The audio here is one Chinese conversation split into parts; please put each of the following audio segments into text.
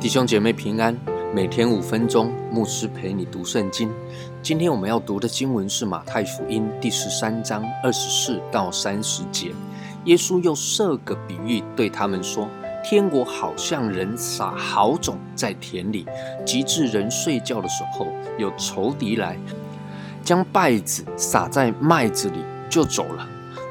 弟兄姐妹平安，每天五分钟，牧师陪你读圣经。今天我们要读的经文是马太福音第十三章二十四到三十节。耶稣又设个比喻对他们说：“天国好像人撒好种在田里，及至人睡觉的时候，有仇敌来，将稗子撒在麦子里，就走了。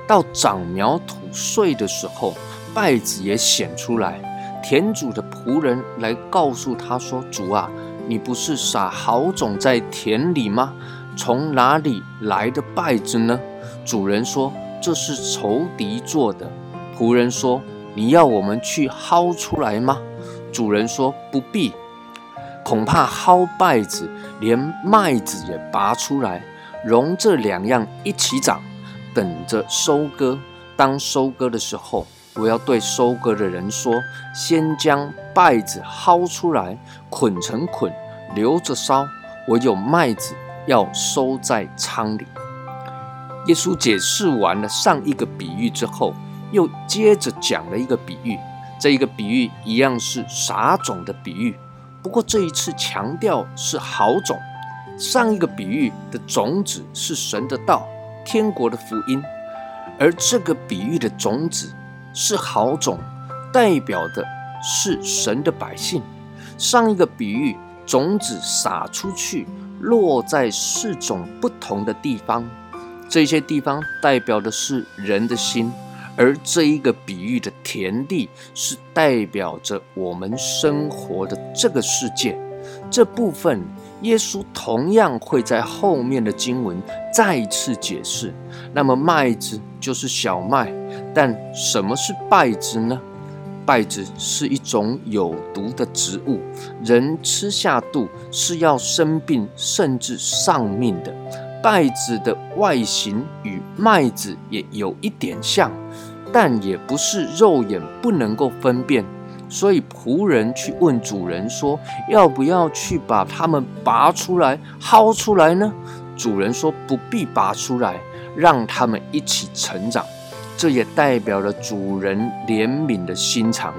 到长苗吐穗的时候，稗子也显出来。”田主的仆人来告诉他说：“主啊，你不是撒好种在田里吗？从哪里来的稗子呢？”主人说：“这是仇敌做的。”仆人说：“你要我们去薅出来吗？”主人说：“不必，恐怕薅稗子，连麦子也拔出来，容这两样一起长，等着收割。当收割的时候。”我要对收割的人说：先将稗子薅出来，捆成捆，留着烧；我有麦子要收在仓里。耶稣解释完了上一个比喻之后，又接着讲了一个比喻。这一个比喻一样是撒种的比喻，不过这一次强调是好种。上一个比喻的种子是神的道、天国的福音，而这个比喻的种子。是好种，代表的是神的百姓。上一个比喻，种子撒出去，落在四种不同的地方，这些地方代表的是人的心，而这一个比喻的田地，是代表着我们生活的这个世界。这部分，耶稣同样会在后面的经文再次解释。那么，麦子就是小麦。但什么是稗子呢？稗子是一种有毒的植物，人吃下肚是要生病甚至丧命的。稗子的外形与麦子也有一点像，但也不是肉眼不能够分辨。所以仆人去问主人说：“要不要去把它们拔出来、薅出来呢？”主人说：“不必拔出来，让它们一起成长。”这也代表了主人怜悯的心肠。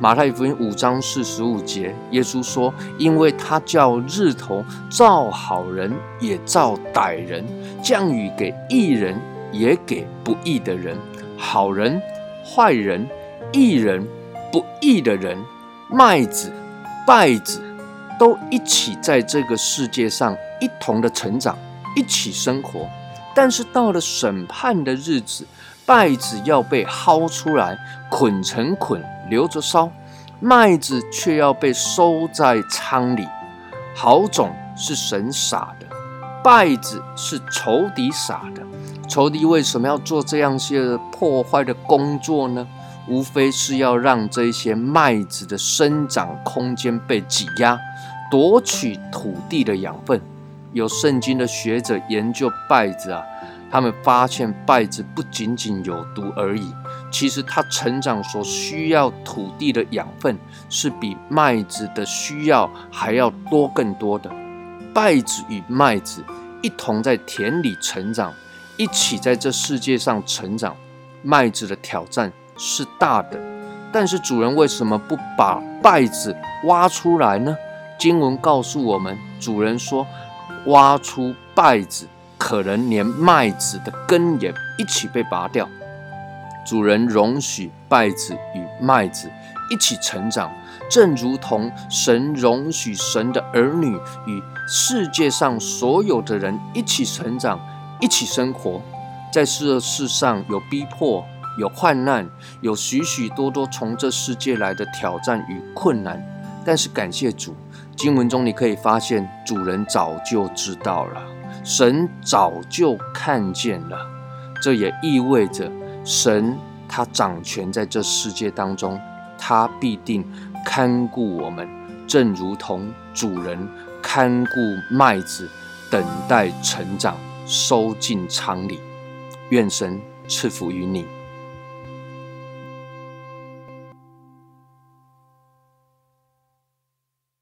马太福音五章四十五节，耶稣说：“因为他叫日头照好人，也照歹人；降雨给义人，也给不义的人。好人、坏人、义人、不义的人，麦子、稗子，都一起在这个世界上一同的成长，一起生活。但是到了审判的日子。”稗子要被薅出来，捆成捆，留着烧；麦子却要被收在仓里。好种是神撒的，稗子是仇敌撒的。仇敌为什么要做这样些破坏的工作呢？无非是要让这些麦子的生长空间被挤压，夺取土地的养分。有圣经的学者研究稗子啊。他们发现稗子不仅仅有毒而已，其实它成长所需要土地的养分是比麦子的需要还要多更多的。稗子与麦子一同在田里成长，一起在这世界上成长。麦子的挑战是大的，但是主人为什么不把稗子挖出来呢？经文告诉我们，主人说：“挖出稗子。”可能连麦子的根也一起被拔掉。主人容许稗子与麦子一起成长，正如同神容许神的儿女与世界上所有的人一起成长、一起生活。在这世上有逼迫、有患难、有许许多多从这世界来的挑战与困难，但是感谢主，经文中你可以发现，主人早就知道了。神早就看见了，这也意味着神他掌权在这世界当中，他必定看顾我们，正如同主人看顾麦子，等待成长，收进仓里。愿神赐福于你。